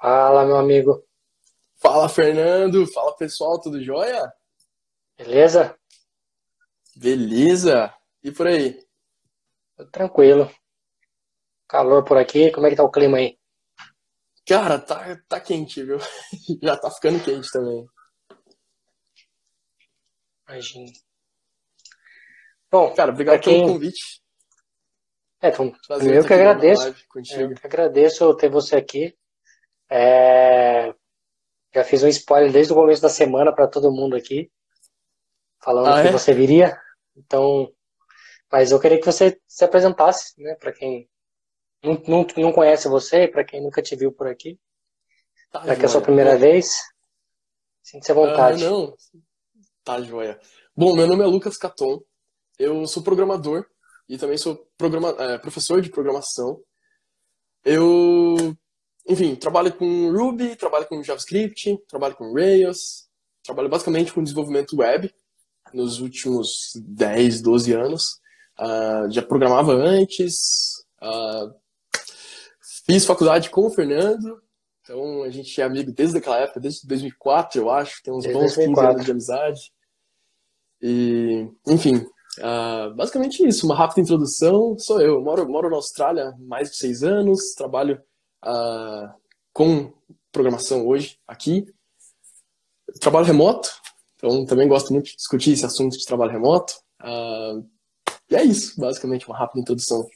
Fala, meu amigo. Fala, Fernando. Fala, pessoal. Tudo jóia? Beleza? Beleza. E por aí? Tudo tranquilo. Calor por aqui. Como é que tá o clima aí? Cara, tá, tá quente, viu? Já tá ficando quente também. Imagina. Bom, Cara, obrigado quem- pelo convite. é, então, primeiro que agradeço. Eu que agradeço ter você aqui. É, Já fiz um spoiler desde o começo da semana para todo mundo aqui, falando Ah, que é? você viria. Então, mas eu queria que você se apresentasse, né, para quem não, não, não conhece você, para quem nunca te viu por aqui, Tá já que é a sua primeira Bom, vez, sinta-se à vontade. Ah, não. Tá joia. Bom, meu nome é Lucas Caton. Eu sou programador e também sou programa, é, professor de programação. Eu, enfim, trabalho com Ruby, trabalho com JavaScript, trabalho com Rails, trabalho basicamente com desenvolvimento web nos últimos 10, 12 anos. Ah, já programava antes, ah, fiz faculdade com o Fernando, então a gente é amigo desde aquela época, desde 2004, eu acho, tem uns Desde bons 15 2004. anos de amizade. E, enfim, ah, basicamente isso, uma rápida introdução. Sou eu, moro, moro na Austrália há mais de seis anos, trabalho ah, com programação hoje aqui. Trabalho remoto, então também gosto muito de discutir esse assunto de trabalho remoto. Ah, e é isso, basicamente, uma rápida introdução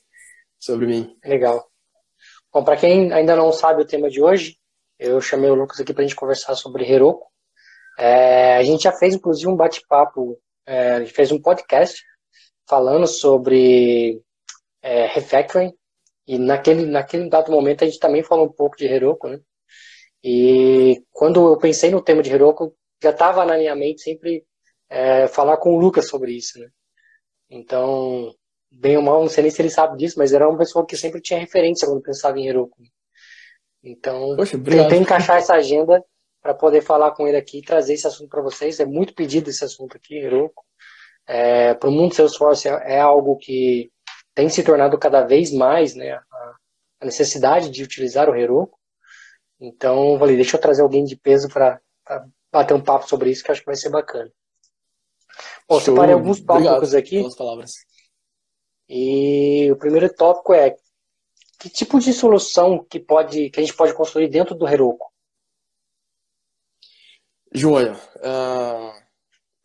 sobre mim. Legal. Bom, para quem ainda não sabe o tema de hoje, eu chamei o Lucas aqui para a gente conversar sobre Heroku. É, a gente já fez, inclusive, um bate-papo, é, a gente fez um podcast falando sobre é, refactoring, e naquele, naquele dado momento a gente também falou um pouco de Heroku, né? E quando eu pensei no tema de Heroku, já estava na minha mente sempre é, falar com o Lucas sobre isso, né? Então, bem ou mal, não sei nem se ele sabe disso, mas era uma pessoa que sempre tinha referência quando pensava em Heroku. Então, Poxa, tentei encaixar essa agenda para poder falar com ele aqui e trazer esse assunto para vocês. É muito pedido esse assunto aqui, Heroku. É, para o mundo Salesforce é, é algo que tem se tornado cada vez mais, né, a, a necessidade de utilizar o Heroku. Então, eu falei, deixa eu trazer alguém de peso para bater um papo sobre isso, que acho que vai ser bacana. Bom, Show. separei alguns Obrigado tópicos aqui. pelas palavras. E o primeiro tópico é que tipo de solução que pode que a gente pode construir dentro do Heroku? Joia.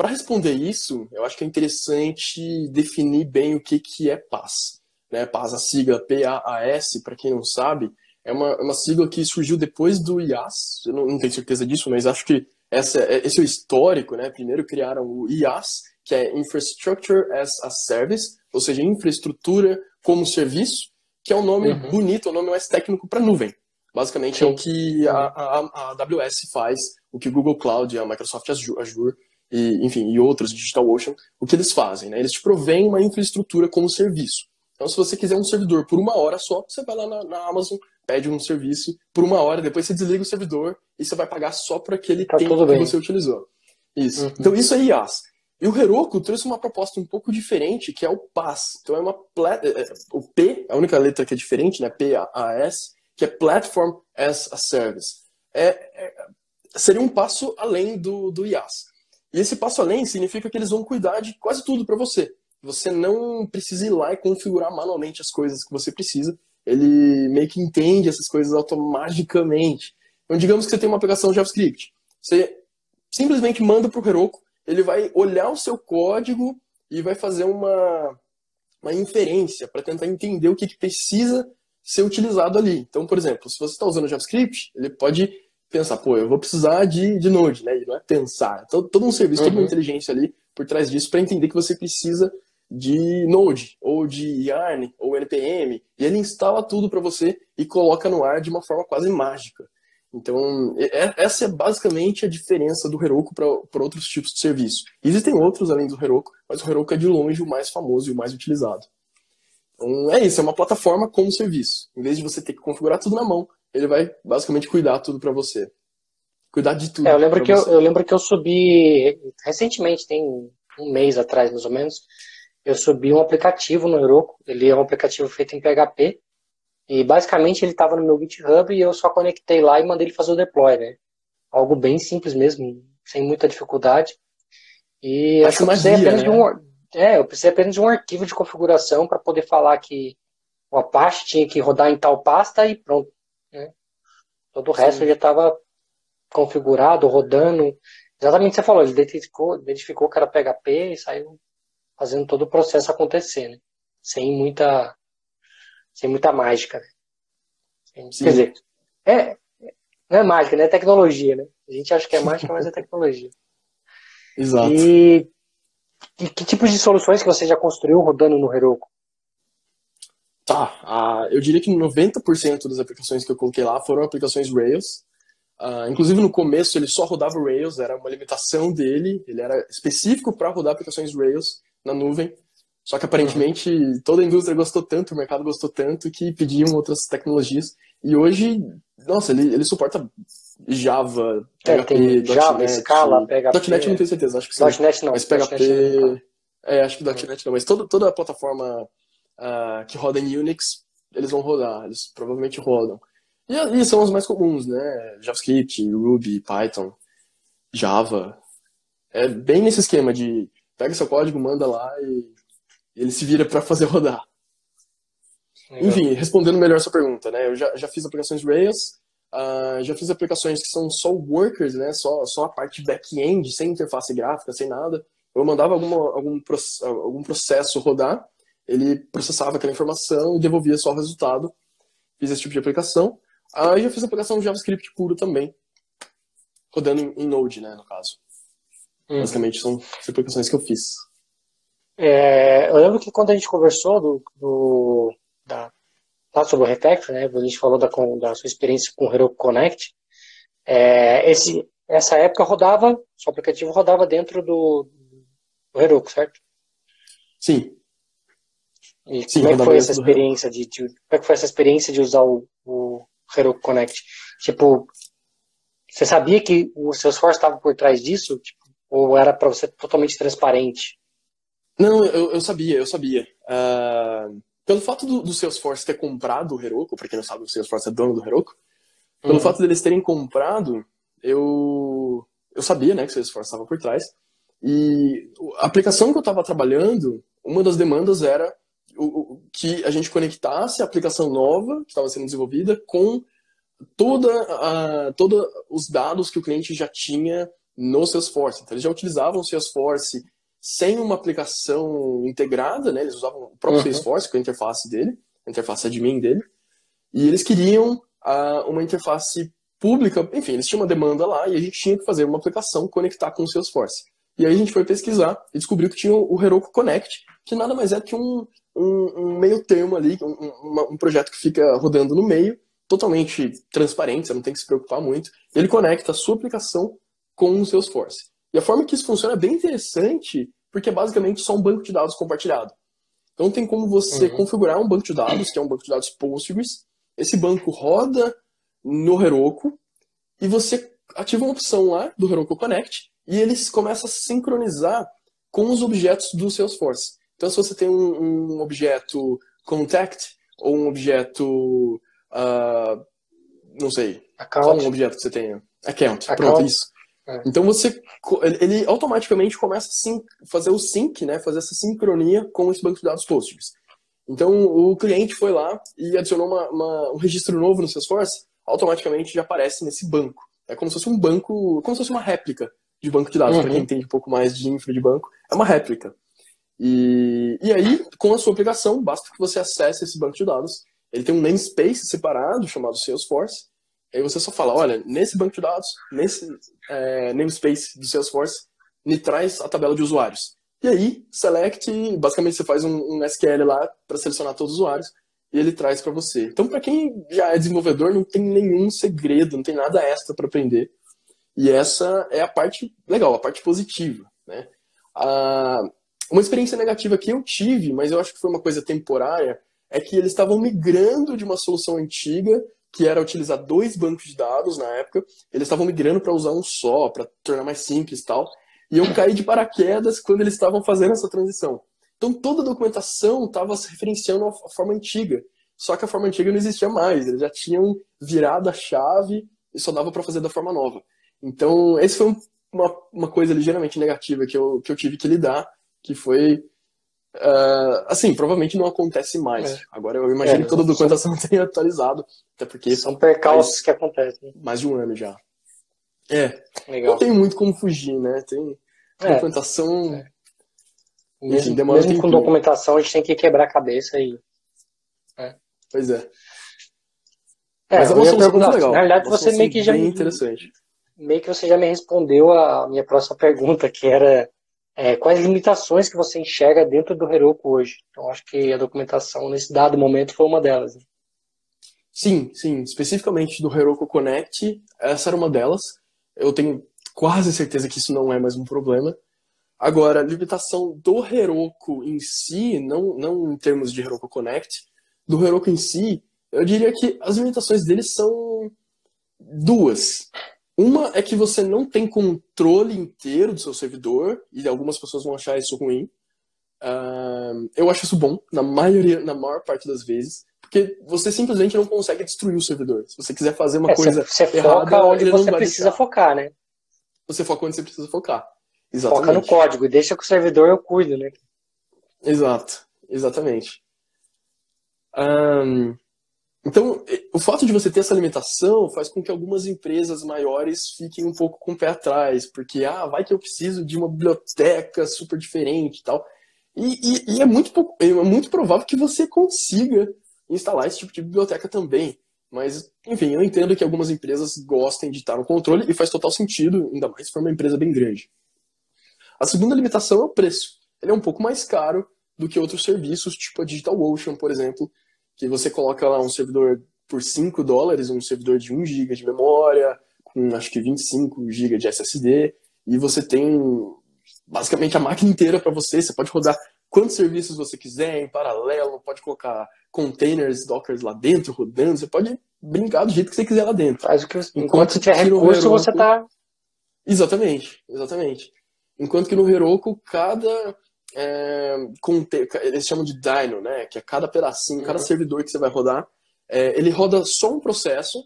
Para responder isso, eu acho que é interessante definir bem o que, que é PaaS. Né? PaaS, a sigla P-A-A-S, para quem não sabe, é uma, é uma sigla que surgiu depois do IaaS. Eu não, não tenho certeza disso, mas acho que essa, é- esse é o histórico. Né? Primeiro criaram o IaaS, que é Infrastructure as a Service, ou seja, infraestrutura como serviço, que é um nome Uhum. bonito, é um nome mais técnico para nuvem. Basicamente é Sim. o que a, a, a AWS faz, o que o Google Cloud, a Microsoft Azure e, enfim, e outros, DigitalOcean, o que eles fazem, né? Eles te provêm uma infraestrutura como serviço. Então, se você quiser um servidor por uma hora só, você vai lá na, na Amazon, pede um serviço por uma hora, depois você desliga o servidor e você vai pagar só por aquele Tá tempo que você utilizou. Isso. Uhum. Então, isso é IaaS. E o Heroku trouxe uma proposta um pouco diferente, que é o PaaS. Então, é uma é, é, o P, a única letra que é diferente, né? P-A-A-S, que é Platform as a Service. É, é- seria um passo além do, do IaaS. E esse passo além significa que eles vão cuidar de quase tudo para você. Você não precisa ir lá e configurar manualmente as coisas que você precisa. Ele meio que entende essas coisas automaticamente. Então, digamos que você tem uma aplicação JavaScript. Você simplesmente manda para o Heroku, ele vai olhar o seu código e vai fazer uma, uma inferência para tentar entender o que, que precisa ser utilizado ali. Então, por exemplo, se você está usando JavaScript, ele pode pensar, pô, eu vou precisar de, de Node, né? E não é pensar. É todo, todo um serviço, toda uma Uhum. inteligência ali por trás disso para entender que você precisa de Node, ou de Yarn, ou NPM, e ele instala tudo para você e coloca no ar de uma forma quase mágica. Então, e- essa é basicamente a diferença do Heroku para outros tipos de serviço. Existem outros além do Heroku, mas o Heroku é de longe o mais famoso e o mais utilizado. Então, é isso, é uma plataforma como serviço. Em vez de você ter que configurar tudo na mão, ele vai basicamente cuidar tudo para você. Cuidar de tudo. É, eu lembro que eu, eu lembro que eu subi recentemente, tem um mês atrás mais ou menos, eu subi um aplicativo no Heroku. Ele é um aplicativo feito em PHP E basicamente ele estava no meu GitHub e eu só conectei lá e mandei ele fazer o deploy, né? Algo bem simples mesmo, sem muita dificuldade. E acho que eu precisei apenas né? de um, é, eu precisei apenas de um arquivo de configuração para poder falar que o Apache tinha que rodar em tal pasta e pronto. Todo o resto já estava configurado, rodando. Exatamente o que você falou, ele identificou, identificou que era PHP e saiu fazendo todo o processo acontecer, né? Sem muita sem muita mágica. Né? Quer dizer, é, não é mágica, né? É tecnologia, né? A gente acha que é mágica, mas é tecnologia. Exato. E, e que tipos de soluções que você já construiu rodando no Heroku? Tá, eu diria que 90% das aplicações que eu coloquei lá foram aplicações Rails. Uh, inclusive no começo ele só rodava Rails, era uma limitação dele, ele era específico para rodar aplicações Rails na nuvem. Só que aparentemente toda a indústria gostou tanto, o mercado gostou tanto que pediam outras tecnologias. E hoje, nossa, ele, ele suporta Java, é, PHP, Java, .NET, Scala, PHP. .NET não tenho certeza, acho que sim. .NET não. Mas PHP, é, acho que .NET não, mas toda, toda a plataforma uh, que roda em Unix, eles vão rodar, eles provavelmente rodam. E, e são os mais comuns, né? JavaScript, Ruby, Python, Java. É bem nesse esquema de pega seu código, manda lá e ele se vira para fazer rodar. Legal. Enfim, respondendo melhor a sua pergunta, né? Eu já, já fiz aplicações Rails, uh, já fiz aplicações que são só workers, né? Só, só a parte back-end, sem interface gráfica, sem nada. Eu mandava alguma, algum, algum processo rodar, ele processava aquela informação e devolvia só o resultado. Fiz esse tipo de aplicação. Aí já fiz aplicação JavaScript puro também, rodando em, Node, né, no caso. Hum. Basicamente são as aplicações que eu fiz. É, eu lembro que quando a gente conversou do, do da, sobre o Refactor, né, a gente falou da, da sua experiência com o Heroku Connect, é, esse, essa época rodava, seu aplicativo rodava dentro do, do Heroku, certo? Sim. E Sim, como é que foi essa experiência de, de, como é que foi essa experiência de usar o, o Heroku Connect? Tipo, você sabia que o seu esforço estava por trás disso? Tipo, ou era para você totalmente transparente? Não, eu, eu sabia, eu sabia. Uh, pelo fato do, do Salesforce ter comprado o Heroku, para quem não sabe, o Salesforce é dono do Heroku, pelo uhum. fato deles terem comprado, eu, eu sabia né, que o Salesforce estava por trás. E a aplicação que eu estava trabalhando, uma das demandas era o, que a gente conectasse a aplicação nova que estava sendo desenvolvida com toda a, todos os dados que o cliente já tinha no Salesforce. Então, eles já utilizavam o Salesforce sem uma aplicação integrada, né? Eles usavam o próprio uhum. Salesforce, com a interface dele, a interface admin dele, e eles queriam uh, uma interface pública, enfim, eles tinham uma demanda lá e a gente tinha que fazer uma aplicação conectar com o Salesforce. E aí a gente foi pesquisar e descobriu que tinha o Heroku Connect, que nada mais é que um, um, um meio termo ali, um, um, projeto que fica rodando no meio, totalmente transparente, você não tem que se preocupar muito. Ele conecta a sua aplicação com o Salesforce. E a forma que isso funciona é bem interessante, porque é basicamente só um banco de dados compartilhado. Então tem como você uhum. configurar um banco de dados, que é um banco de dados Postgres. Esse banco roda no Heroku e você ativa uma opção lá do Heroku Connect e ele começa a sincronizar com os objetos do Salesforce. Então se você tem um, um objeto contact ou um objeto, uh, não sei, account. qual é um objeto que você tenha? Account, account. pronto, isso. É. Então você ele automaticamente começa a fazer o sync, né, fazer essa sincronia com esse banco de dados Postgres. Então o cliente foi lá e adicionou uma, uma, um registro novo no Salesforce, automaticamente já aparece nesse banco. É como se fosse um banco, como se fosse uma réplica de banco de dados. Uhum. Para quem entende um pouco mais de infra de banco, é uma réplica. E, e aí, com a sua aplicação, basta que você acesse esse banco de dados. Ele tem um namespace separado chamado Salesforce, Aí você só fala, olha, nesse banco de dados, nesse é, namespace do Salesforce, me traz a tabela de usuários. E aí, select, basicamente você faz um, um SQL lá para selecionar todos os usuários e ele traz para você. Então, para quem já é desenvolvedor, não tem nenhum segredo, não tem nada extra para aprender. E essa é a parte legal, a parte positiva. Né? A, uma experiência negativa que eu tive, mas eu acho que foi uma coisa temporária, é que eles estavam migrando de uma solução antiga que era utilizar dois bancos de dados na época. Eles estavam migrando para usar um só, para tornar mais simples e tal. E eu caí de paraquedas quando eles estavam fazendo essa transição. Então toda a documentação estava se referenciando à forma antiga. só que a forma antiga não existia mais. Eles já tinham virado a chave e só dava para fazer da forma nova. Então, esse foi uma, uma coisa ligeiramente negativa que eu, que eu tive que lidar, que foi Uh, assim, provavelmente não acontece mais. É. Agora eu imagino é, que toda a documentação são... tenha atualizado, até porque. São percalços que acontecem. Mais de um ano já. É. Legal. Não tem muito como fugir, né? Tem é. documentação. É. Mesmo, Enfim, mesmo com documentação, a gente tem que quebrar a cabeça e. É. Pois é. É, Mas é uma solução muito legal. Na realidade, uma você meio que já. Bem interessante. Meio que você já me respondeu a minha próxima pergunta, que era é, quais limitações que você enxerga dentro do Heroku hoje. Então, acho que a documentação nesse dado momento foi uma delas. Né? Sim, sim. Especificamente do Heroku Connect, essa era uma delas. Eu tenho quase certeza que isso não é mais um problema. Agora, a limitação do Heroku em si, não, não em termos de Heroku Connect, do Heroku em si, eu diria que as limitações dele são duas. Uma é que você não tem controle inteiro do seu servidor, e algumas pessoas vão achar isso ruim. Uh, eu acho isso bom, na maioria, na maior parte das vezes, porque você simplesmente não consegue destruir o servidor. Se você quiser fazer uma é, coisa você, errada, foca onde você precisa deixar. focar, né? Você foca onde você precisa focar. Exatamente. Foca no código e deixa que o servidor eu cuido, né? Exato, exatamente. Um, então, o fato de você ter essa limitação faz com que algumas empresas maiores fiquem um pouco com o pé atrás, porque, ah, vai que eu preciso de uma biblioteca super diferente e tal. E, e, é, muito, é muito provável que você consiga instalar esse tipo de biblioteca também. Mas, enfim, eu entendo que algumas empresas gostem de estar no controle e faz total sentido, ainda mais se for uma empresa bem grande. A segunda limitação é o preço. Ele é um pouco mais caro do que outros serviços, tipo a DigitalOcean, por exemplo, que você coloca lá um servidor por 5 dólares, um servidor de 1 GB de memória, com acho que 25 GB de SSD, e você tem basicamente a máquina inteira para você, você pode rodar quantos serviços você quiser em paralelo, pode colocar containers, dockers lá dentro rodando, você pode brincar do jeito que você quiser lá dentro. Faz o que você, enquanto, enquanto tiver recurso, Heroku, você tá Exatamente, exatamente. Enquanto que no Heroku, cada é, eles chamam de dyno, né? Que é cada pedacinho, uhum. cada servidor que você vai rodar, é, ele roda só um processo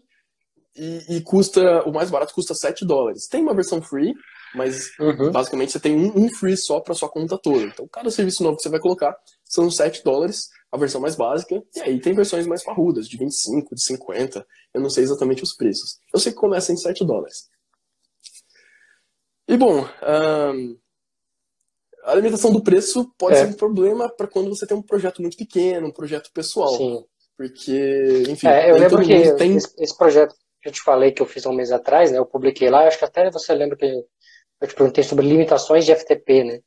e, e, custa, o mais barato custa 7 dólares. Tem uma versão free, mas uhum. basicamente você tem um, um free só para sua conta toda. Então cada serviço novo que você vai colocar são 7 dólares, a versão mais básica, e aí tem versões mais parrudas, de 25, de 50, eu não sei exatamente os preços. Eu sei que começa em 7 dólares. E bom, um, a limitação do preço pode é. ser um problema para quando você tem um projeto muito pequeno, um projeto pessoal. Sim. Porque, enfim. É, eu lembro que tem... esse, projeto que eu te falei que eu fiz há um mês atrás, né? Eu publiquei lá, acho que até você lembra que eu te perguntei sobre limitações de FTP, né?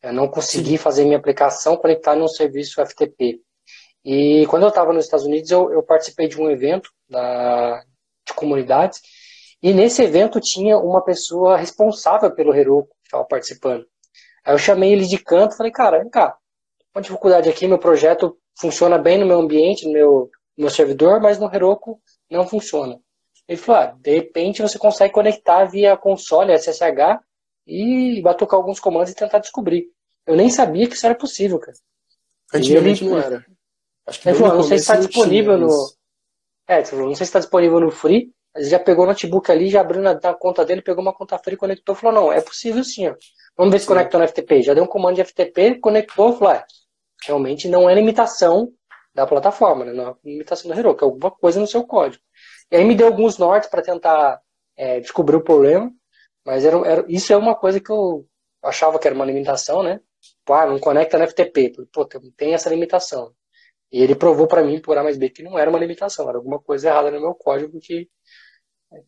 Eu não consegui Sim. fazer minha aplicação conectar num serviço FTP. E quando eu estava nos Estados Unidos, eu, eu, participei de um evento da, de comunidades, e nesse evento tinha uma pessoa responsável pelo Heroku que estava participando. Aí eu chamei ele de canto e falei, cara, vem cá, uma dificuldade aqui, meu projeto funciona bem no meu ambiente, no meu, no meu servidor, mas no Heroku não funciona. Ele falou, ah, de repente você consegue conectar via console SSH e batucar alguns comandos e tentar descobrir. Eu nem sabia que isso era possível, cara. Antigamente ele, não era. Acho que ele falou, não sei se está disponível no. É, não sei se está disponível no Free, mas já pegou o notebook ali, já abriu na, na conta dele, pegou uma conta Free, conectou falou, não, é possível sim, ó. Vamos ver se conectou no FTP. Já deu um comando de FTP, conectou, falou, ah, realmente não é limitação da plataforma, né? não é limitação do Heroku, é alguma coisa no seu código. E aí me deu alguns nortes para tentar é, descobrir o problema, mas era, era, isso é uma coisa que eu achava que era uma limitação, né? Pô, ah, não conecta no FTP. Pô, tem essa limitação. E ele provou para mim, por A mais B, que não era uma limitação, era alguma coisa errada no meu código que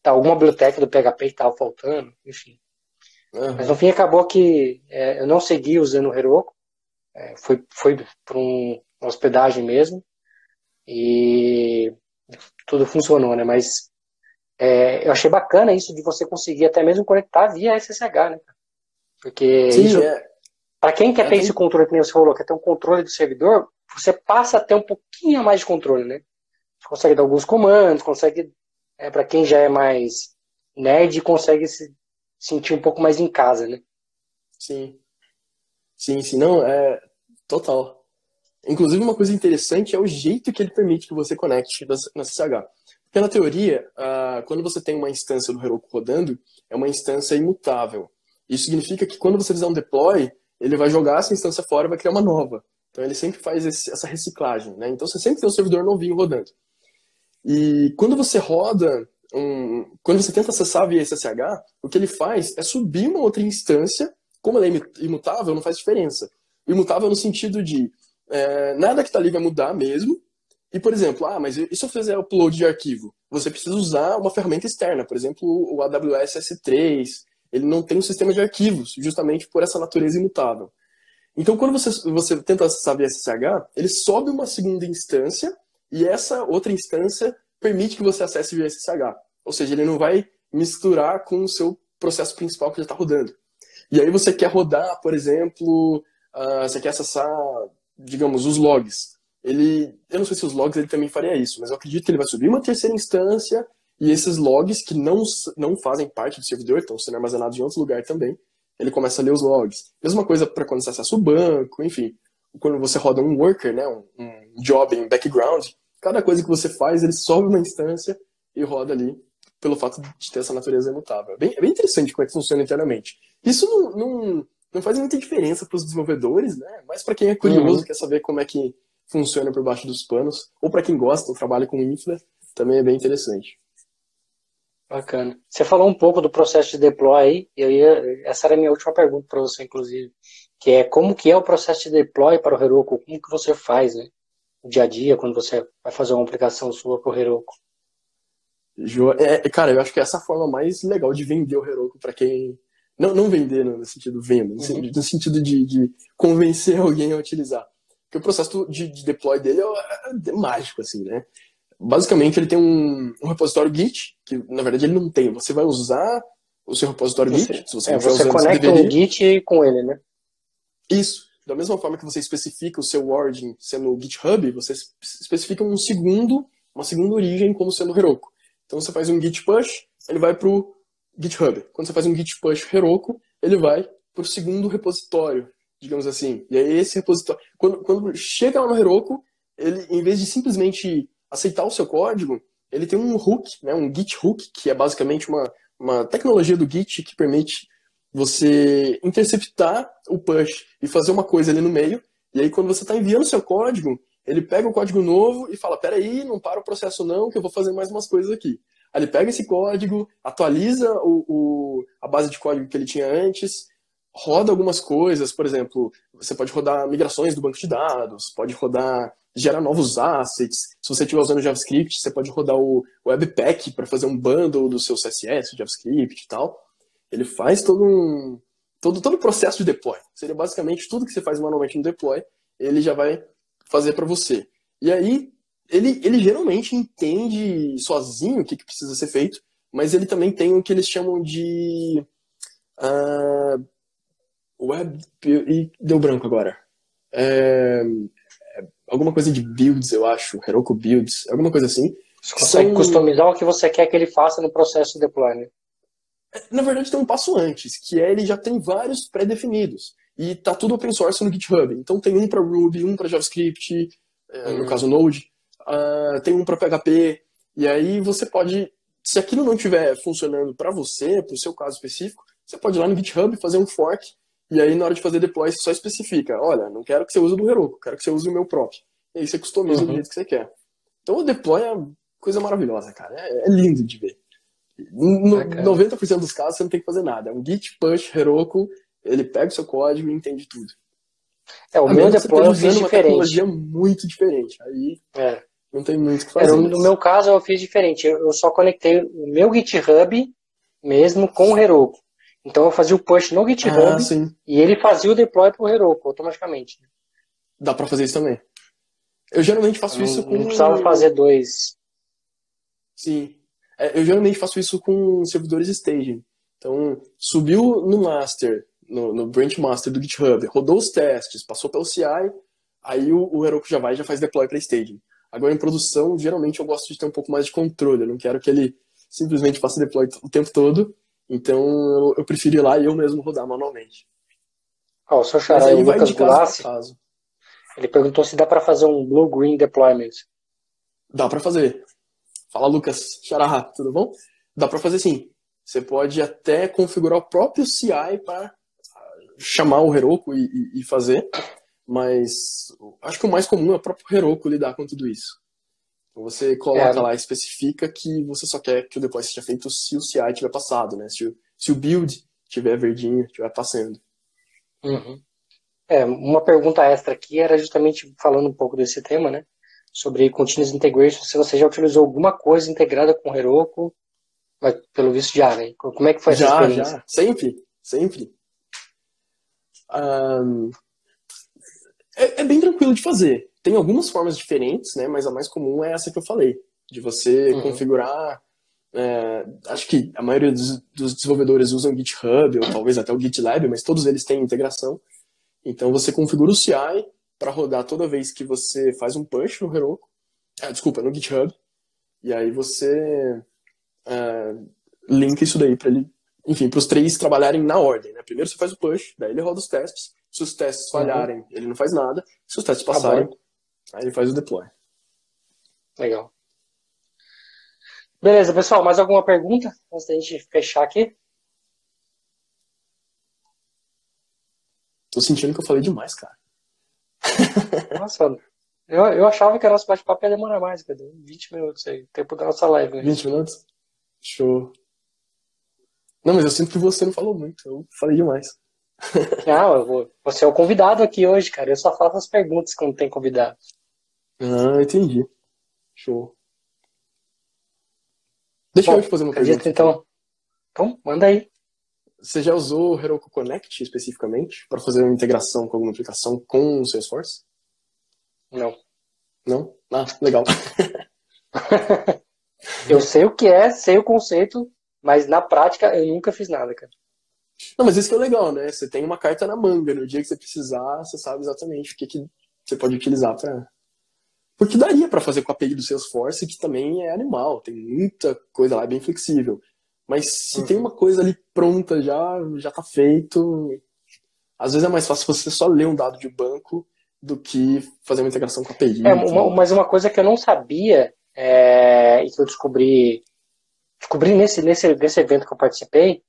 tá, alguma biblioteca do PHP estava faltando, enfim. Uhum. Mas no fim acabou que é, eu não segui usando o Heroku, é, foi, foi para um, uma hospedagem mesmo, e tudo funcionou, né? Mas é, eu achei bacana isso de você conseguir até mesmo conectar via SSH, né? Porque Sim, isso, é. para quem quer ter esse controle, que você falou, quer ter um controle do servidor, você passa a ter um pouquinho mais de controle, né? Você consegue dar alguns comandos, consegue, é, para quem já é mais nerd, consegue se sentir um pouco mais em casa, né? Sim. Sim, sim, não, é total. Inclusive, uma coisa interessante é o jeito que ele permite que você conecte na SSH. Porque, na teoria, uh, quando você tem uma instância do Heroku rodando, é uma instância imutável. Isso significa que quando você fizer um deploy, ele vai jogar essa instância fora e vai criar uma nova. Então, ele sempre faz essa reciclagem. Né? Então, você sempre tem um servidor novinho rodando. E quando você roda, um, quando você tenta acessar via SSH, o que ele faz é subir uma outra instância. Como ela é imutável, não faz diferença. Imutável no sentido de é, nada que está ali vai mudar mesmo. E, por exemplo, ah, mas e se eu fizer upload de arquivo? Você precisa usar uma ferramenta externa, por exemplo, o AWS S3. Ele não tem um sistema de arquivos, justamente por essa natureza imutável. Então, quando você, você tenta acessar via SSH, ele sobe uma segunda instância e essa outra instância permite que você acesse via SSH. Ou seja, ele não vai misturar com o seu processo principal que já está rodando. E aí você quer rodar, por exemplo, uh, você quer acessar digamos, os logs. Ele, eu não sei se os logs ele também faria isso, mas eu acredito que ele vai subir uma terceira instância e esses logs que não, não fazem parte do servidor, estão sendo armazenados em outro lugar também, ele começa a ler os logs. Mesma coisa para quando você acessa o banco, enfim. Quando você roda um worker, né, um, um job em background, cada coisa que você faz, ele sobe uma instância e roda ali pelo fato de ter essa natureza imutável. É bem, é bem interessante como é que funciona internamente. Isso não, não, não faz muita diferença para os desenvolvedores, né? Mas para quem é curioso, uhum. quer saber como é que funciona por baixo dos panos, ou para quem gosta, trabalha com infra, também é bem interessante. Bacana. Você falou um pouco do processo de deploy aí, eu ia, essa era a minha última pergunta para você, inclusive, que é como que é o processo de deploy para o Heroku, como que você faz, né? Dia a dia, quando você vai fazer uma aplicação sua para o Heroku. É, cara, eu acho que é essa forma mais legal de vender o Heroku para quem não, não vender no sentido venda, no, uhum. no sentido de, de, convencer alguém a utilizar. Porque o processo de, de deploy dele é, é, mágico, assim, né? Basicamente, ele tem um, um, repositório Git, que na verdade ele não tem. Você vai usar o seu repositório você, Git. Se você, é, você conecta o Git com ele, né? Isso. Da mesma forma que você especifica o seu origin sendo o GitHub, você especifica um segundo, uma segunda origem como sendo Heroku. Então você faz um git push, ele vai para o GitHub. Quando você faz um git push Heroku, ele vai para o segundo repositório, digamos assim. E aí esse repositório, quando, quando chega lá no Heroku, ele, em vez de simplesmente aceitar o seu código, ele tem um hook, né, um git hook, que é basicamente uma, uma tecnologia do Git que permite você interceptar o push e fazer uma coisa ali no meio. E aí quando você está enviando seu código, ele pega o código novo e fala, peraí, não para o processo não, que eu vou fazer mais umas coisas aqui. Aí ele pega esse código, atualiza o, o, a base de código que ele tinha antes, roda algumas coisas, por exemplo, você pode rodar migrações do banco de dados, pode rodar, gerar novos assets. Se você estiver usando JavaScript, você pode rodar o Webpack para fazer um bundle do seu CSS, JavaScript e tal. Ele faz todo um todo todo o processo de deploy. Seria basicamente tudo que você faz manualmente no deploy, ele já vai fazer para você. E aí ele, ele geralmente entende sozinho o que, que precisa ser feito, mas ele também tem o que eles chamam de uh, web e deu branco agora. É, é, alguma coisa de builds, eu acho, Heroku builds, alguma coisa assim. Você consegue são... customizar o que você quer que ele faça no processo de deploy, né? Na verdade, tem um passo antes, que é ele já tem vários pré-definidos. E tá tudo open source no GitHub. Então tem um para Ruby, um para JavaScript, uhum. no caso Node uh, tem um para PHP, e aí você pode, se aquilo não estiver funcionando para você, para o seu caso específico, você pode ir lá no GitHub fazer um fork, e aí na hora de fazer deploy você só especifica, olha, não quero que você use o do Heroku, quero que você use o meu próprio. E aí você customiza uhum. do jeito que você quer. Então o deploy é coisa maravilhosa, cara. É, é lindo de ver. No, é, 90% dos casos você não tem que fazer nada. É um git push Heroku, ele pega o seu código e entende tudo. É, o a meu deploy eu fiz diferente. uma tecnologia muito diferente. Aí é. Não tem muito o que fazer. É, no, meu caso, eu fiz diferente. Eu, só conectei o meu GitHub mesmo com o Heroku. Então eu fazia o push no GitHub ah, e ele fazia o deploy para o Heroku automaticamente. Dá para fazer isso também. Eu geralmente faço eu isso com. Não precisava fazer dois. Sim. É, eu geralmente faço isso com servidores staging. Então, subiu no master, no, no branch master do GitHub, rodou os testes, passou pelo CI, aí o, o Heroku já vai e já faz deploy para staging. Agora, em produção, geralmente eu gosto de ter um pouco mais de controle. Eu não quero que ele simplesmente faça deploy o tempo todo. Então, eu, eu prefiro ir lá e eu mesmo rodar manualmente. Oh, o seu xará, o Lucas Glassi, Ele perguntou se dá para fazer um blue-green deployment. Dá para fazer. Fala, Lucas. Xará, tudo bom? Dá para fazer sim. Você pode até configurar o próprio CI para chamar o Heroku e, e, fazer, mas acho que o mais comum é o próprio Heroku lidar com tudo isso. Então você coloca é. lá, especifica que você só quer que o deploy seja feito se o CI tiver passado, né? Se o, se o build tiver verdinho, tiver passando. Uhum. É, uma pergunta extra aqui era justamente falando um pouco desse tema, né? Sobre Continuous Integration, se você já utilizou alguma coisa integrada com Heroku, mas pelo visto já, né? Como é que foi essa já, experiência? Já, sempre, sempre. Um, é, é, bem tranquilo de fazer. Tem algumas formas diferentes, né? Mas a mais comum é essa que eu falei, de você uhum. configurar. É, acho que a maioria dos, dos, desenvolvedores usam GitHub ou talvez até o GitLab, mas todos eles têm integração. Então você configura o CI para rodar toda vez que você faz um push no Heroku, ah, desculpa, no GitHub, e aí você é, linka isso daí para ele enfim, para os três trabalharem na ordem. Né? Primeiro você faz o push, daí ele roda os testes. Se os testes uhum. falharem, uhum. ele não faz nada. Se os testes passarem, aí ele faz o deploy. Legal. Beleza, pessoal, mais alguma pergunta antes da gente fechar aqui? Tô sentindo que eu falei demais, cara. Nossa, eu, eu achava que o nosso bate-papo ia demorar mais, cara. 20 minutos aí, tempo da nossa live. Né? 20 minutos? Show. Não, mas eu sinto que você não falou muito, eu falei demais. Não, vou, você é o convidado aqui hoje, cara. Eu só faço as perguntas quando tem convidado. Ah, entendi. Show. Deixa Bom, eu te fazer uma pergunta. Então, então, manda aí. Você já usou o Heroku Connect especificamente para fazer uma integração com alguma aplicação com o Salesforce? Não. Não? Ah, legal. eu sei o que é, sei o conceito, mas na prática eu nunca fiz nada, cara. Não, mas isso que é legal, né? Você tem uma carta na manga. No dia que você precisar, você sabe exatamente o que, que você pode utilizar para. Porque daria para fazer com a API do Salesforce, que também é animal, tem muita coisa lá, é bem flexível. Mas se uhum. tem uma coisa ali pronta já, já tá feito. Às vezes é mais fácil você só ler um dado de banco do que fazer uma integração com a API. É, uma, mas uma coisa que eu não sabia é, e que eu descobri descobri nesse, nesse, nesse evento que eu participei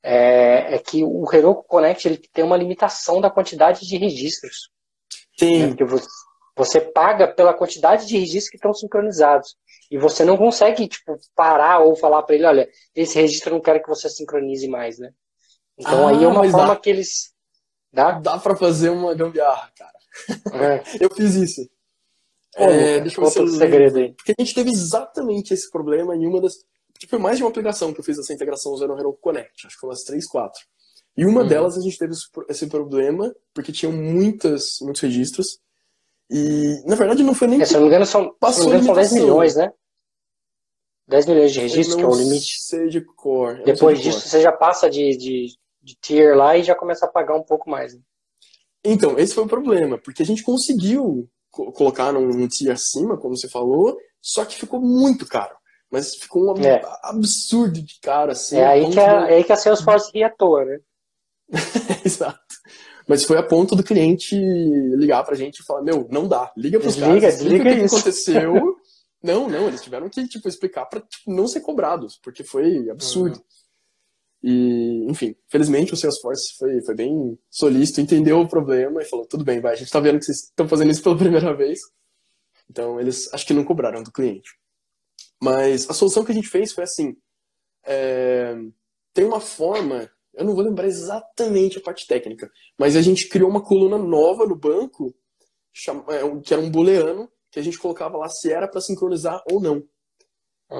é, é, que o Heroku Connect ele tem uma limitação da quantidade de registros. Sim. Né? Você, você paga pela quantidade de registros que estão sincronizados. E você não consegue tipo, parar ou falar para ele, olha, esse registro eu não quero que você sincronize mais, né? Então ah, aí é uma forma dá, que eles. Dá, dá para fazer uma gambiarra, cara. É. eu fiz isso. Pô, é, deixa eu ver se segredo aí. Porque a gente teve exatamente esse problema em uma das Tipo, foi mais de uma aplicação que eu fiz essa integração usando o Heroku Connect, acho que foi umas três, quatro. E uma uhum. delas a gente teve esse problema, porque tinham muitas, muitos registros. E, na verdade, não foi nem. É, se não me engano, são, passou engano, são 10 milhões, né? 10 milhões de registros, que é o limite. Sei de cor. Depois de disso, cor. você já passa de, de, de, tier lá e já começa a pagar um pouco mais. Né? Então, esse foi o problema, porque a gente conseguiu colocar num tier acima, como você falou, só que ficou muito caro. Mas ficou um é. absurdo de cara, assim. É aí, que a, é aí que a Salesforce ria à toa, né? Exato. Mas foi a ponto do cliente ligar pra gente e falar, meu, não dá, liga pros desliga, caras, desliga o que aconteceu. não, não, eles tiveram que, tipo, explicar pra tipo, não ser cobrados, porque foi absurdo. Uhum. E, enfim, felizmente o Salesforce foi, foi bem solícito, entendeu o problema e falou, tudo bem, vai, a gente tá vendo que vocês estão fazendo isso pela primeira vez. Então, eles acho que não cobraram do cliente. Mas a solução que a gente fez foi assim: é, tem uma forma, eu não vou lembrar exatamente a parte técnica, mas a gente criou uma coluna nova no banco, é, que era um booleano, que a gente colocava lá se era para sincronizar ou não.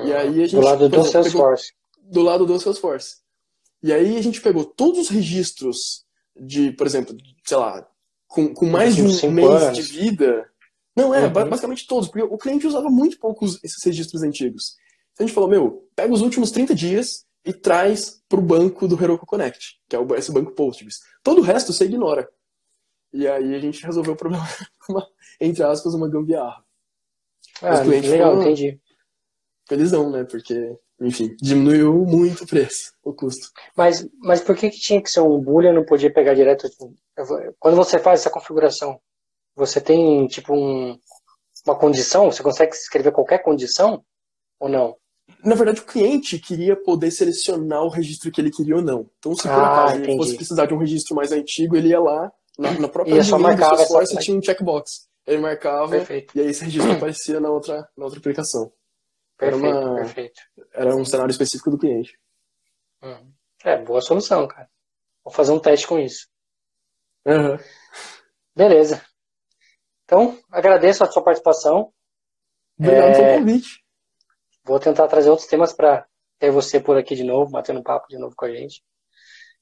e ah, aí a gente, do lado do Salesforce. Do lado do Salesforce. E aí a gente pegou todos os registros de, por exemplo, sei lá, com, com mais de um mês anos. de vida, não, é, uhum. basicamente todos, porque o cliente usava muito poucos esses registros antigos. Então a gente falou, meu, pega os últimos 30 dias e traz para o banco do Heroku Connect, que é o, esse banco Postgres. Todo o resto você ignora. E aí a gente resolveu o problema entre aspas, uma gambiarra. Ah, legal, foram, entendi. Felizão, né? Porque, enfim, diminuiu muito o preço, o custo. Mas, mas por que, que tinha que ser um boolean não podia pegar direto? Quando você faz essa configuração, você tem tipo um, uma condição? Você consegue escrever qualquer condição ou não? Na verdade, o cliente queria poder selecionar o registro que ele queria ou não. Então, se por Ah, acaso ele fosse precisar de um registro mais antigo, ele ia lá, na, na própria Ia só do marcava essa Salesforce tinha um checkbox. Ele marcava Perfeito. e aí esse registro aparecia na outra, na outra aplicação. Era Perfeito, uma- perfeito. Era um cenário específico do cliente. Uhum. É, boa solução, cara. Vou fazer um teste com isso. Aham. Beleza. Então, agradeço a sua participação. Obrigado É, pelo convite. Vou tentar trazer outros temas para ter você por aqui de novo, batendo papo de novo com a gente.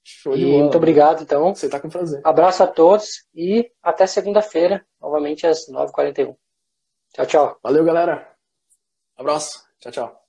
Show de E bola. muito obrigado, então. Você tá com prazer. Abraço a todos e até segunda-feira, novamente às 9h41. Tchau, tchau. Valeu, galera. Abraço. Tchau, tchau.